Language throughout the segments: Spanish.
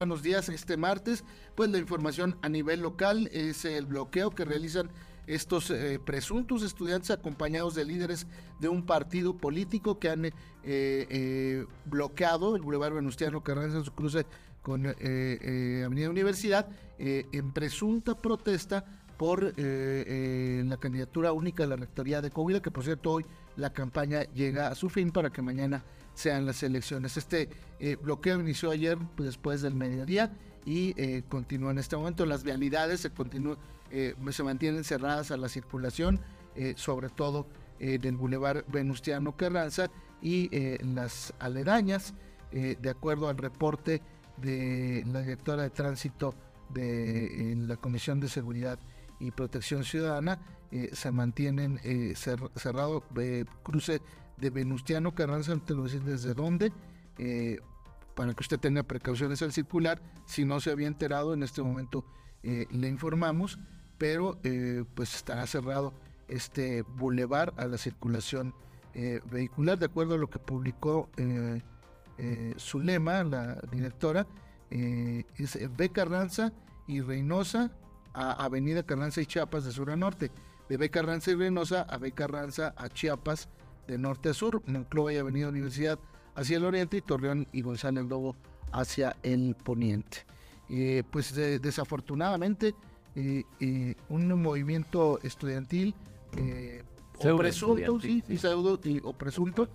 Buenos días, este martes, pues la información a nivel local es el bloqueo que realizan estos eh, presuntos estudiantes acompañados de líderes de un partido político que han eh, eh, bloqueado el Boulevard Venustiano Carranza en su cruce con Avenida Universidad en presunta protesta por la candidatura única de la Rectoría de Coahuila, que por cierto hoy la campaña llega a su fin para que mañana sean las elecciones. Este eh, bloqueo inició ayer pues, después del mediodía y eh, continúa en este momento. Las vialidades se, eh, se mantienen cerradas a la circulación, sobre todo en el Boulevard Venustiano Carranza y las aledañas, de acuerdo al reporte de la directora de tránsito de la Comisión de Seguridad y Protección Ciudadana, se mantienen cerrado cruce de Venustiano Carranza, te lo voy decir desde dónde, eh, para que usted tenga precauciones al circular. Si no se había enterado, en este momento eh, le informamos, pero eh, pues estará cerrado este bulevar a la circulación vehicular, de acuerdo a lo que publicó Zulema, la directora, es B. Carranza y Reynosa a Avenida Carranza y Chiapas de sur a norte, de B. Carranza y Reynosa a B. Carranza a Chiapas de norte a sur, Monclova y Avenida Universidad hacia el oriente y Torreón y González Lobo hacia el poniente. Eh, pues desafortunadamente eh, eh, un movimiento estudiantil o presunto, sí, o presunto,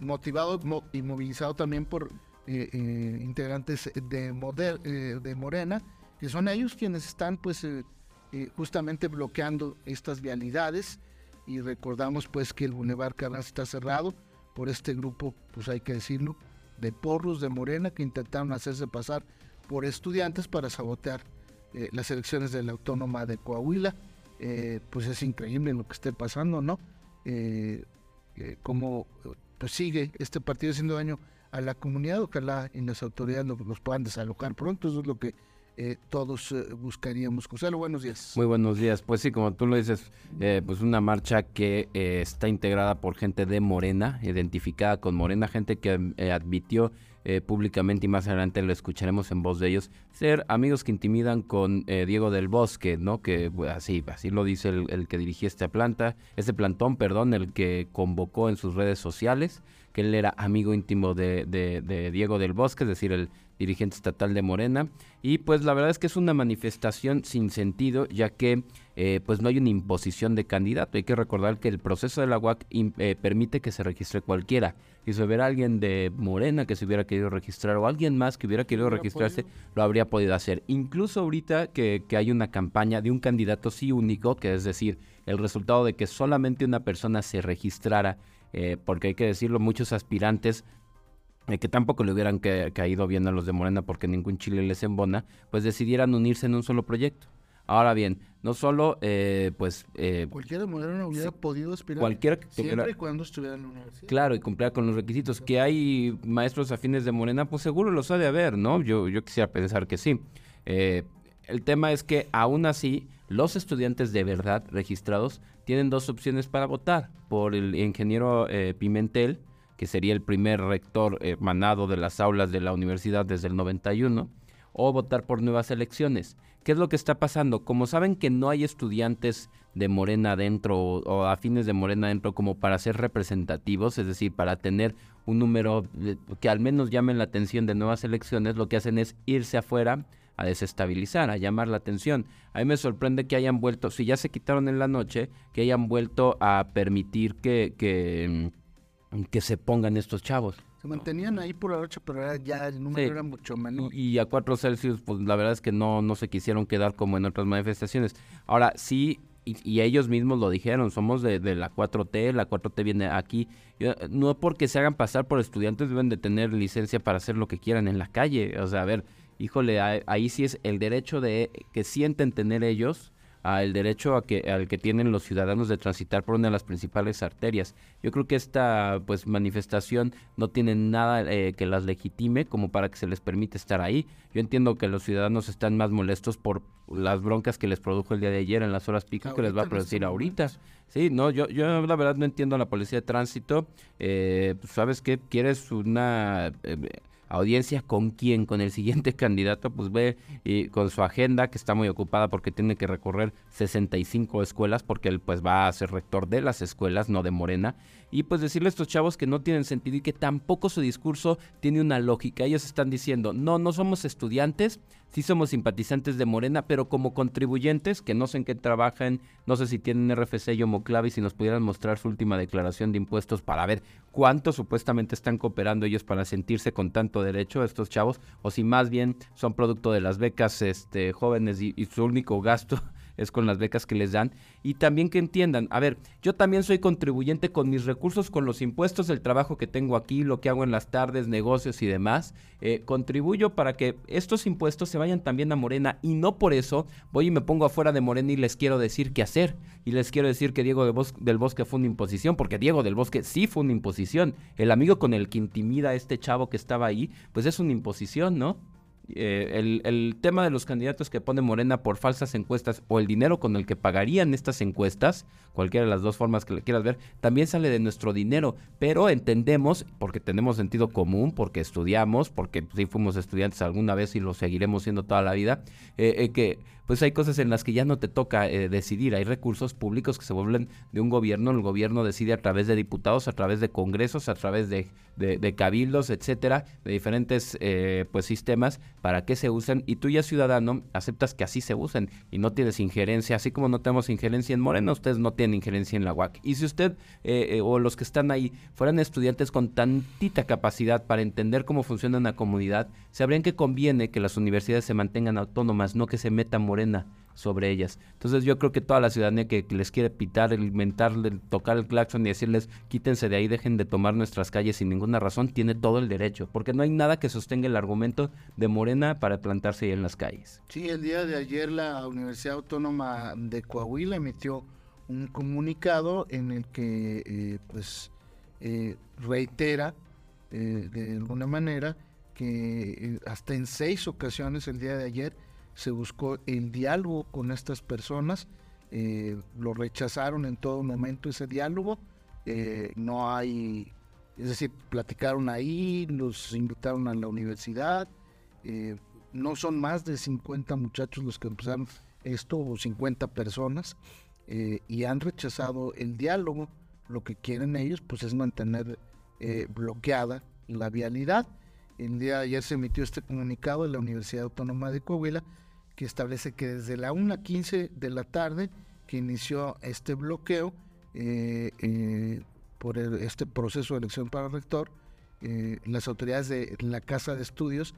motivado y movilizado también por integrantes de, de Morena, que son ellos quienes están pues justamente bloqueando estas vialidades y recordamos pues que el Boulevard Carranza está cerrado por este grupo, pues hay que decirlo, de porros de Morena que intentaron hacerse pasar por estudiantes para sabotear eh, las elecciones de la Autónoma de Coahuila. Eh, pues es increíble lo que esté pasando, ¿no? Eh, cómo pues sigue este partido haciendo daño a la comunidad, ojalá y las autoridades los puedan desalojar pronto, eso es lo que eh, todos eh, buscaríamos. José, buenos días. Muy buenos días. Pues sí, como tú lo dices, eh, pues una marcha que está integrada por gente de Morena, identificada con Morena, gente que admitió públicamente y más adelante lo escucharemos en voz de ellos, ser amigos que intimidan con Diego del Bosque, ¿no? Que pues, así, así lo dice el, que dirigía esta planta, este plantón, perdón, el que convocó en sus redes sociales, que él era amigo íntimo de, de Diego del Bosque, es decir, el dirigente estatal de Morena. Y pues la verdad es que es una manifestación sin sentido, ya que eh, pues no hay una imposición de candidato. Hay que recordar que el proceso de la UAC eh, permite que se registre cualquiera. Si se hubiera alguien de Morena que se hubiera querido registrar o alguien más que hubiera querido registrarse, lo habría podido hacer. Incluso ahorita que, que hay una campaña de un candidato sí único, que es decir, el resultado de que solamente una persona se registrara, eh, porque hay que decirlo, muchos aspirantes eh, que tampoco le hubieran caído bien a los de Morena porque ningún Chile les embona, pues decidieran unirse en un solo proyecto. Ahora bien, no solo, eh, pues... Eh, cualquiera de Morena hubiera podido aspirar. Cualquiera siempre y cuando estuviera en la universidad. Claro, y cumpliera con los requisitos. Que hay maestros afines de Morena, pues seguro los ha de haber, ¿no? Yo, yo quisiera pensar que sí. el tema es que aún así, los estudiantes de verdad registrados tienen dos opciones para votar. Por el ingeniero Pimentel, que sería el primer rector emanado de las aulas de la universidad desde el 91, o votar por nuevas elecciones. ¿Qué es lo que está pasando? Como saben que no hay estudiantes de Morena adentro o, afines de Morena adentro como para ser representativos, es decir, para tener un número que al menos llamen la atención de nuevas elecciones, lo que hacen es irse afuera a desestabilizar, a llamar la atención. A mí me sorprende que hayan vuelto, si ya se quitaron en la noche, que hayan vuelto a permitir que, que que se pongan estos chavos. Se mantenían ahí por la noche, pero ya el número era mucho menor. Y, a 4 Celsius, pues la verdad es que no, no se quisieron quedar como en otras manifestaciones. Ahora, sí, y, ellos mismos lo dijeron, somos de, la 4T, la 4T viene aquí. No porque se hagan pasar por estudiantes, deben de tener licencia para hacer lo que quieran en la calle. O sea, a ver, híjole, ahí sí es el derecho de que sienten tener ellos al derecho a que, al que tienen los ciudadanos de transitar por una de las principales arterias. Yo creo que esta pues manifestación no tiene nada eh, que las legitime como para que se les permite estar ahí. Yo entiendo que los ciudadanos están más molestos por las broncas que les produjo el día de ayer en las horas pico que les va a producir ahorita. Sí, no, yo, yo la verdad no entiendo a la policía de tránsito. Eh, pues, ¿Sabes qué? Quieres una... Eh, audiencia con quién, con el siguiente candidato, pues ve y con su agenda que está muy ocupada porque tiene que recorrer 65 escuelas porque él pues va a ser rector de las escuelas, no de Morena, y pues decirle a estos chavos que no tienen sentido y que tampoco su discurso tiene una lógica. Ellos están diciendo, no, no somos estudiantes, sí somos simpatizantes de Morena, pero como contribuyentes, que no sé en qué trabajan, no sé si tienen RFC y Homoclavi, si nos pudieran mostrar su última declaración de impuestos para ver cuánto supuestamente están cooperando ellos para sentirse con tanto derecho estos chavos, o si más bien son producto de las becas este, jóvenes y su único gasto es con las becas que les dan. Y también que entiendan, a ver, yo también soy contribuyente con mis recursos, con los impuestos, el trabajo que tengo aquí, lo que hago en las tardes, negocios y demás. Eh, contribuyo para que estos impuestos se vayan también a Morena y no por eso voy y me pongo afuera de Morena y les quiero decir qué hacer. Y les quiero decir que Diego del Bosque fue una imposición, porque Diego del Bosque sí fue una imposición. El amigo con el que intimida a este chavo que estaba ahí, pues es una imposición, ¿no? Eh, el, tema de los candidatos que pone Morena por falsas encuestas o el dinero con el que pagarían estas encuestas, cualquiera de las dos formas que le quieras ver, también sale de nuestro dinero, pero entendemos, porque tenemos sentido común, porque estudiamos, porque sí fuimos estudiantes alguna vez y lo seguiremos siendo toda la vida, eh, eh, que pues hay cosas en las que ya no te toca eh, decidir, hay recursos públicos que se vuelven de un gobierno, el gobierno decide a través de diputados, a través de congresos, a través de, cabildos, etcétera, de diferentes eh, pues sistemas para que se usen. Y tú ya ciudadano aceptas que así se usen y no tienes injerencia, así como no tenemos injerencia en Morena, ustedes no tienen injerencia en la UAC. Y si usted eh, o los que están ahí fueran estudiantes con tantita capacidad para entender cómo funciona una comunidad, sabrían que conviene que las universidades se mantengan autónomas, no que se metan sobre ellas. Entonces yo creo que toda la ciudadanía que, les quiere pitar, inventarle, tocar el claxon y decirles quítense de ahí, dejen de tomar nuestras calles sin ninguna razón, tiene todo el derecho, porque no hay nada que sostenga el argumento de Morena para plantarse ahí en las calles. Sí, el día de ayer la Universidad Autónoma de Coahuila emitió un comunicado en el que eh, pues eh, reitera eh, de alguna manera que hasta en seis ocasiones el día de ayer se buscó el diálogo con estas personas, eh, lo rechazaron en todo momento ese diálogo, eh, no hay, es decir, platicaron ahí, los invitaron a la universidad, eh, no son más de 50 muchachos los que empezaron esto, o 50 personas, y han rechazado el diálogo, lo que quieren ellos pues es mantener bloqueada la vialidad. El día de ayer se emitió este comunicado de la Universidad Autónoma de Coahuila, que establece que desde la 1.15 de la tarde que inició este bloqueo eh, eh, por este proceso de elección para rector, eh, las autoridades de la Casa de Estudios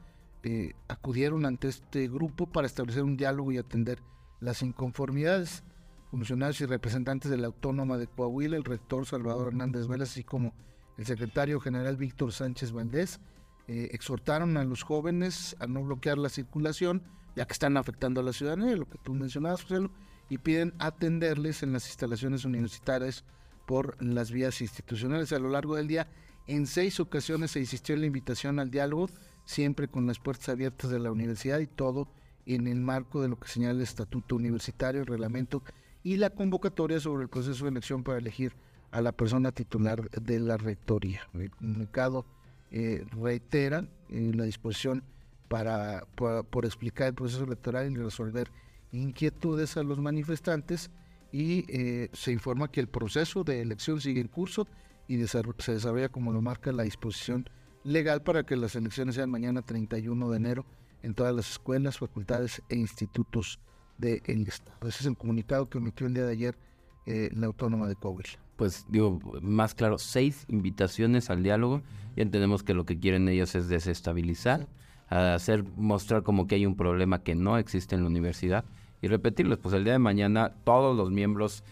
acudieron ante este grupo para establecer un diálogo y atender las inconformidades. Funcionarios y representantes de la Autónoma de Coahuila, el rector Salvador Hernández Vélez, así como el secretario general Víctor Sánchez Valdés, exhortaron a los jóvenes a no bloquear la circulación, ya que están afectando a la ciudadanía, lo que tú mencionabas, José, y piden atenderles en las instalaciones universitarias por las vías institucionales. A lo largo del día, en seis ocasiones se insistió en la invitación al diálogo, siempre con las puertas abiertas de la universidad y todo en el marco de lo que señala el estatuto universitario, el reglamento y la convocatoria sobre el proceso de elección para elegir a la persona titular de la rectoría. El comunicado eh, reitera eh, la disposición para, por explicar el proceso electoral y resolver inquietudes a los manifestantes y eh, se informa que el proceso de elección sigue en curso y se desarrolla como lo marca la disposición legal para que las elecciones sean mañana 31 de enero en todas las escuelas, facultades e institutos del Estado. Ese es el comunicado que emitió el día de ayer eh, la Autónoma de Coahuila. Pues digo, más claro, seis invitaciones al diálogo y entendemos que lo que quieren ellos es desestabilizar hacer mostrar como que hay un problema que no existe en la universidad y repetirles, pues el día de mañana todos los miembros,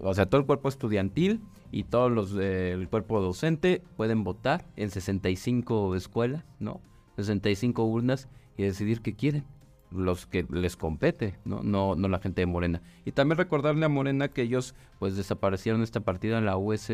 o sea, todo el cuerpo estudiantil y todos los del cuerpo docente pueden votar en 65 escuelas, ¿no? 65 urnas y decidir qué quieren los que les compete, ¿no? No, no la gente de Morena. Y también recordarle a Morena que ellos pues desaparecieron esta partida en la US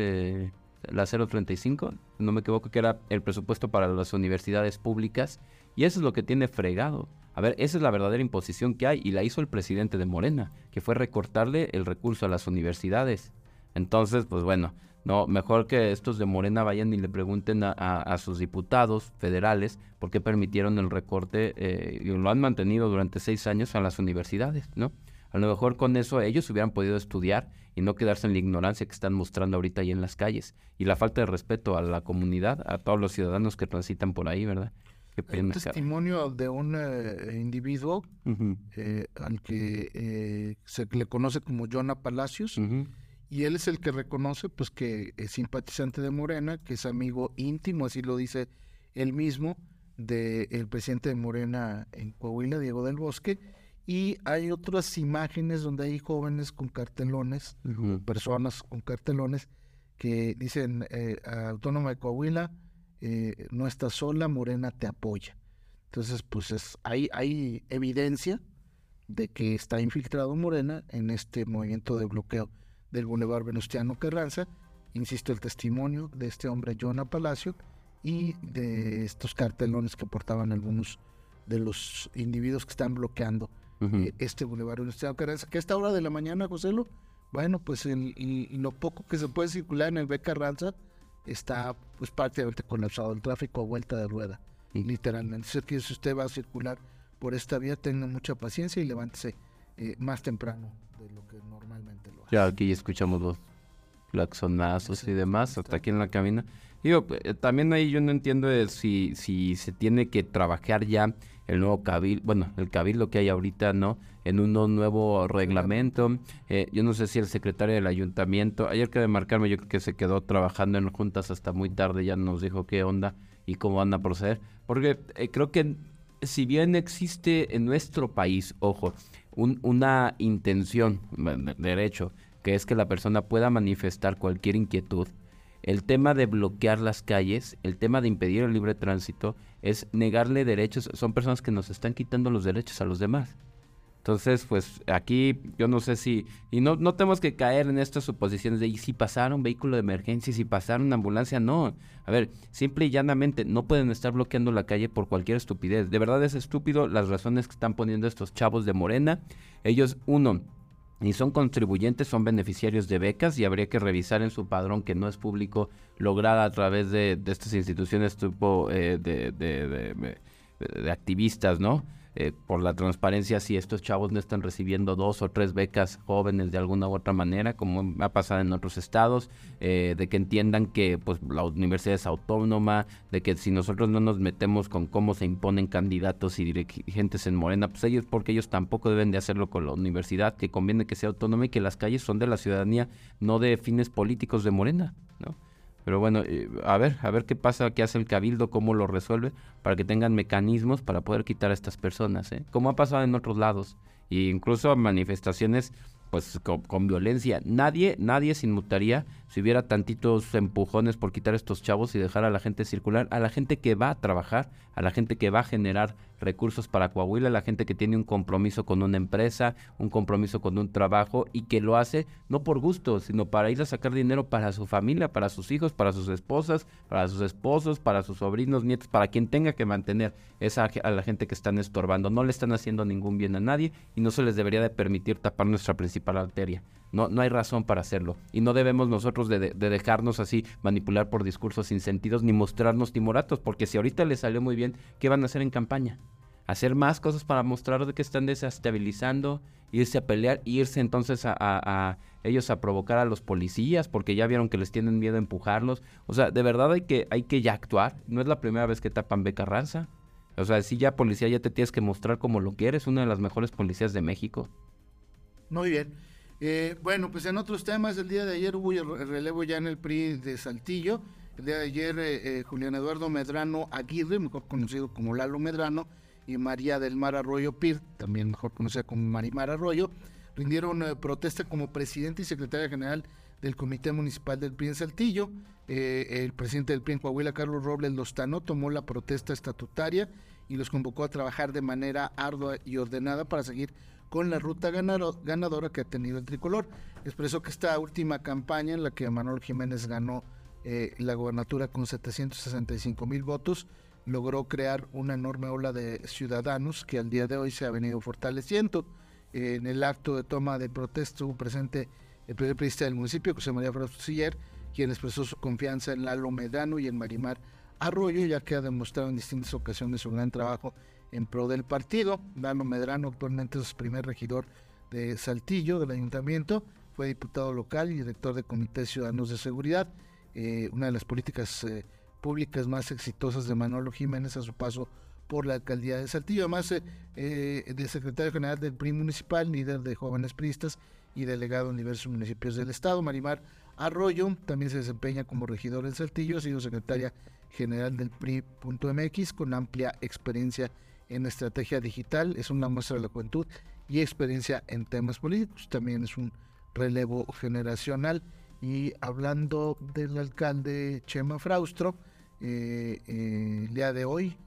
la 035, no me equivoco que era el presupuesto para las universidades públicas y eso es lo que tiene fregado. A ver, esa es la verdadera imposición que hay y la hizo el presidente de Morena, que fue recortarle el recurso a las universidades. Entonces, pues bueno, no, mejor que estos de Morena vayan y le pregunten a, sus diputados federales por qué permitieron el recorte eh, y lo han mantenido durante seis años a las universidades, ¿no? A lo mejor con eso ellos hubieran podido estudiar y no quedarse en la ignorancia que están mostrando ahorita ahí en las calles. Y la falta de respeto a la comunidad, a todos los ciudadanos que transitan por ahí, ¿verdad? Qué un testimonio de un eh, individuo eh, al que se le conoce como Jonah Palacios y él es el que reconoce pues que es simpatizante de Morena, que es amigo íntimo, así lo dice él mismo, del presidente de Morena en Coahuila, Diego del Bosque, y hay otras imágenes donde hay jóvenes con cartelones, personas con cartelones, que dicen, eh, Autónoma de Coahuila, eh, no estás sola, Morena te apoya. Entonces, pues es, hay, hay evidencia de que está infiltrado Morena en este movimiento de bloqueo del Boulevard Venustiano Carranza. Insisto, el testimonio de este hombre, Jonah Palacio, y de estos cartelones que portaban algunos de los individuos que están bloqueando eh, este Boulevard Venustiano Carranza. Que a esta hora de la mañana, Joselo, bueno, pues en, lo poco que se puede circular en el B Carranza está pues prácticamente colapsado el tráfico a vuelta de rueda, literalmente. Es que si usted va a circular por esta vía, tenga mucha paciencia y levántese eh, más temprano de lo que normalmente lo hace. Ya aquí escuchamos los claxonazos y demás, hasta aquí en la cabina. Digo, eh, también ahí yo no entiendo si, si se tiene que trabajar ya el nuevo cabildo, bueno, el cabildo que hay ahorita, ¿no? En un nuevo reglamento. Eh, yo no sé si el secretario del ayuntamiento, ayer que de marcarme, yo creo que se quedó trabajando en juntas hasta muy tarde, ya nos dijo qué onda y cómo van a proceder. Porque eh, creo que si bien existe en nuestro país, ojo, una intención, derecho, que es que la persona pueda manifestar cualquier inquietud, el tema de bloquear las calles, el tema de impedir el libre tránsito, es negarle derechos. Son personas que nos están quitando los derechos a los demás. Entonces, pues aquí yo no sé si, y no, no tenemos que caer en estas suposiciones de, ¿y si pasaron vehículo de emergencia, si pasaron una ambulancia? No. A ver, simple y llanamente, no pueden estar bloqueando la calle por cualquier estupidez. De verdad es estúpido las razones que están poniendo estos chavos de Morena. Ellos, uno, ni son contribuyentes, son beneficiarios de becas y habría que revisar en su padrón que no es público lograda a través de, estas instituciones tipo eh, de, de, activistas, ¿no? Eh, por la transparencia si estos chavos no están recibiendo dos o tres becas jóvenes de alguna u otra manera, como ha pasado en otros estados, eh, de que entiendan que pues la universidad es autónoma, de que si nosotros no nos metemos con cómo se imponen candidatos y dirigentes en Morena, pues ellos, porque ellos tampoco deben de hacerlo con la universidad, que conviene que sea autónoma y que las calles son de la ciudadanía, no de fines políticos de Morena, ¿no? Pero bueno, eh, a ver, a ver qué pasa, qué hace el cabildo, cómo lo resuelve, para que tengan mecanismos para poder quitar a estas personas, ¿eh? Como ha pasado en otros lados, e incluso manifestaciones pues con, violencia. Nadie, nadie se inmutaría si hubiera tantitos empujones por quitar estos chavos y dejar a la gente circular, a la gente que va a trabajar, a la gente que va a generar recursos para Coahuila, a la gente que tiene un compromiso con una empresa, un compromiso con un trabajo y que lo hace no por gusto, sino para ir a sacar dinero para su familia, para sus hijos, para sus esposas, para sus esposos, para sus sobrinos, nietos, para quien tenga que mantener esa a la gente que están estorbando. No le están haciendo ningún bien a nadie y no se les debería de permitir tapar nuestra principal arteria. No, no hay razón para hacerlo. Y no debemos nosotros de, dejarnos así manipular por discursos sin sentidos ni mostrarnos timoratos, porque si ahorita les salió muy bien, ¿qué van a hacer en campaña? Hacer más cosas para mostrar que están desestabilizando, irse a pelear, irse entonces a, ellos a provocar a los policías, porque ya vieron que les tienen miedo a empujarlos. O sea, de verdad hay que, hay que ya actuar. No es la primera vez que tapan Beca Ranza. O sea, si ya policía ya te tienes que mostrar como lo que eres, una de las mejores policías de México. Muy bien. Eh, bueno, pues en otros temas, el día de ayer hubo el relevo ya en el PRI de Saltillo. El día de ayer, eh, eh, Julián Eduardo Medrano Aguirre, mejor conocido como Lalo Medrano, y María del Mar Arroyo Pir, también mejor conocida como Marimar Arroyo, rindieron protesta como presidente y secretaria general del Comité Municipal del PRI en Saltillo. el presidente del PRI en Coahuila, Carlos Robles Lostano, tomó la protesta estatutaria y los convocó a trabajar de manera ardua y ordenada para seguir con la ruta ganadora que ha tenido el tricolor. Expresó que esta última campaña en la que Manuel Jiménez ganó eh, la gobernatura con 765 mil votos, logró crear una enorme ola de ciudadanos que al día de hoy se ha venido fortaleciendo. en el acto de toma de protesta estuvo presente el primer periodista del municipio, José María Frausto Siller, quien expresó su confianza en Lalo Medrano y en Marimar Arroyo, ya que ha demostrado en distintas ocasiones su gran trabajo en pro del partido. Lalo Medrano actualmente es primer regidor de Saltillo, del ayuntamiento, fue diputado local y director de Comités Ciudadanos de Seguridad, eh, una de las políticas eh, públicas más exitosas de Manolo Jiménez a su paso por la alcaldía de Saltillo, además eh, de secretario general del PRI municipal, líder de jóvenes priistas y delegado en diversos municipios del estado. Marimar Arroyo también se desempeña como regidor en Saltillo, ha sido secretaria general del PRI.mx con amplia experiencia en estrategia digital, es una muestra de la juventud y experiencia en temas políticos, también es un relevo generacional. Y hablando del alcalde Chema Fraustro, eh, eh, el día de hoy,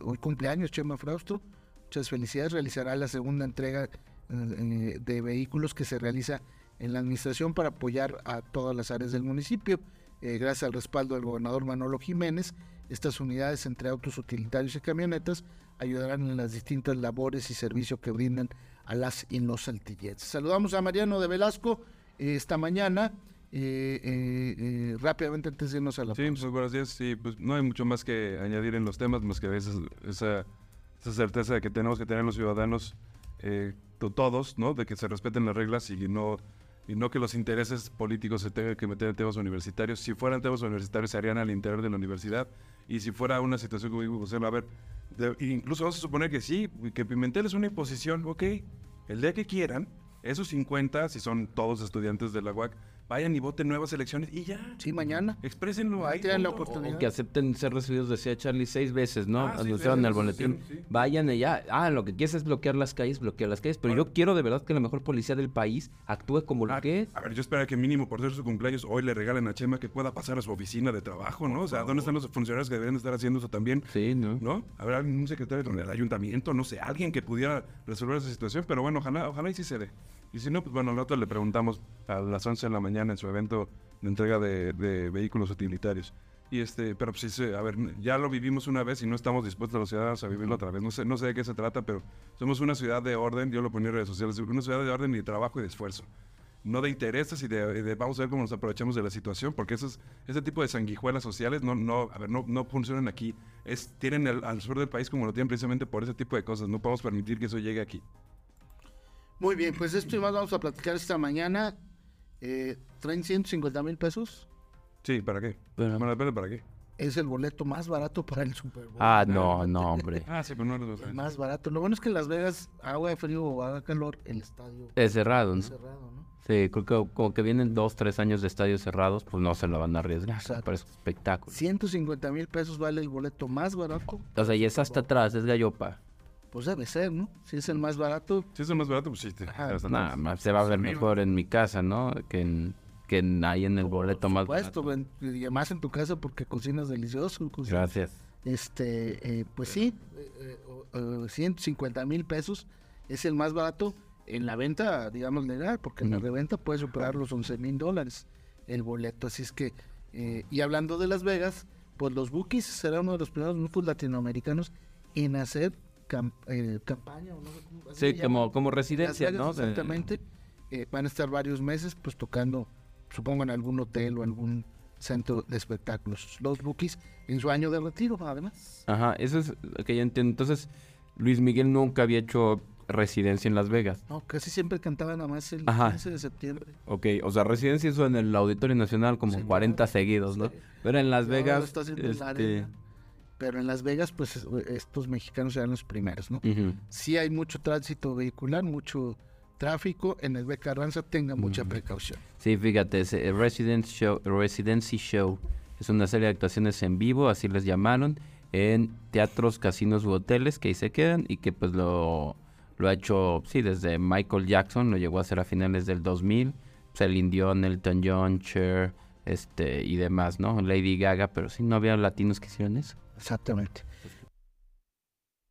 hoy cumpleaños Chema Fraustro, muchas felicidades, realizará la segunda entrega eh, de vehículos que se realiza en la administración para apoyar a todas las áreas del municipio. Gracias al respaldo del gobernador Manolo Jiménez, estas unidades entre autos utilitarios y camionetas ayudarán en las distintas labores y servicios que brindan a las y los saltilletes. Saludamos a Mariano de Velasco esta mañana. Eh, eh, eh, rápidamente antes de irnos a la Sí, pues, buenos días. Sí, pues no hay mucho más que añadir en los temas, más que a veces esa, esa certeza de que tenemos que tener los ciudadanos, todos, ¿no? De que se respeten las reglas y no, y no que los intereses políticos se tengan que meter en temas universitarios. Si fueran temas universitarios, se harían al interior de la universidad. Y si fuera una situación como digo, José, a ver, incluso vamos a suponer que sí, que Pimentel es una imposición, ok, el día que quieran, esos 50, si son todos estudiantes de la UAC, vayan y voten nuevas elecciones y ya. Sí, mañana. Exprésenlo ahí. Tienen la oportunidad. que acepten ser recibidos, decía Charlie, seis veces, ¿no? Ah, Anunciaron el boletín. Vayan y ya. Ah, lo que quieres es bloquear las calles, bloquear las calles. Pero yo quiero de verdad que la mejor policía del país actúe como lo ah, que es. A ver, yo espero que mínimo por ser su cumpleaños hoy le regalen a Chema que pueda pasar a su oficina de trabajo, ¿no? O sea, ¿dónde están los funcionarios que deben estar haciendo eso también? Sí, ¿no? ¿No? A ver, un secretario del ayuntamiento, no sé, alguien que pudiera resolver esa situación. Pero bueno, ojalá, ojalá y sí se dé. Y si no, pues bueno, nosotros le preguntamos a las 11 de la mañana en su evento de entrega de, vehículos utilitarios. Y este, pero pues sí, a ver, ya lo vivimos una vez y no estamos dispuestos los ciudadanos a vivirlo otra vez. No sé, no sé de qué se trata, pero somos una ciudad de orden, yo lo ponía en redes sociales, una ciudad de orden y de trabajo y de esfuerzo. No de intereses y de, vamos a ver cómo nos aprovechamos de la situación, porque esos, ese tipo de sanguijuelas sociales no, no, a ver, no, no funcionan aquí. Es, tienen al sur del país como lo tienen precisamente por ese tipo de cosas. No podemos permitir que eso llegue aquí. Muy bien, pues esto y más vamos a platicar esta mañana. Eh, ¿Traen 150 mil pesos? Sí, ¿para qué? Bueno, ¿para qué? Es el boleto más barato para el Super Bowl. Ah, no, no, hombre. ah, sí, pero no lo El más barato. Lo bueno es que en Las Vegas, agua de frío o haga calor, el estadio es cerrado, ¿no? cerrado, ¿no? Sí, creo que como que vienen dos, tres años de estadios cerrados, pues no se lo van a arriesgar Exacto. para ese espectáculo. 150 mil pesos vale el boleto más barato. O sea, y es hasta atrás, es gallopa. Pues debe ser, ¿no? Si es el más barato. Si es el más barato, pues sí. nada más se va a ver mejor en mi casa, ¿no? Que en, que ahí en el boleto más barato. y más en tu casa porque cocinas delicioso. Gracias. Este, eh, pues sí, 150 mil pesos es el más barato en la venta, digamos, legal, porque en la reventa puede superar los 11 mil dólares el boleto. Así es que, eh, y hablando de Las Vegas, pues los Bookies será uno de los primeros grupos latinoamericanos en hacer eh, campaña. O no sí, como, como residencia, ¿no? Exactamente. Eh, van a estar varios meses pues tocando, supongo, en algún hotel o algún centro de espectáculos. Los Bookies en su año de retiro, además. Ajá, eso es lo que yo entiendo. Entonces, Luis Miguel nunca había hecho residencia en Las Vegas. No, casi siempre cantaba nada más el 15 de septiembre. Ok, o sea, residencia hizo en el Auditorio Nacional como 40 seguidos, ¿no? Pero en Las Vegas... Este, pero en Las Vegas, pues estos mexicanos eran los primeros, ¿no? Sí hay mucho tránsito vehicular, mucho tráfico, en el Beca Carranza tenga mucha precaución. Sí, fíjate, ese Residence Show, Residency Show es una serie de actuaciones en vivo, así les llamaron, en teatros, casinos u hoteles que ahí se quedan y que pues lo, lo ha hecho, sí, desde Michael Jackson, lo llegó a hacer a finales del 2000, Celine Dion, Elton John, Cher, este, y demás, ¿no? Lady Gaga, pero sí, no había latinos que hicieron eso. Exactamente.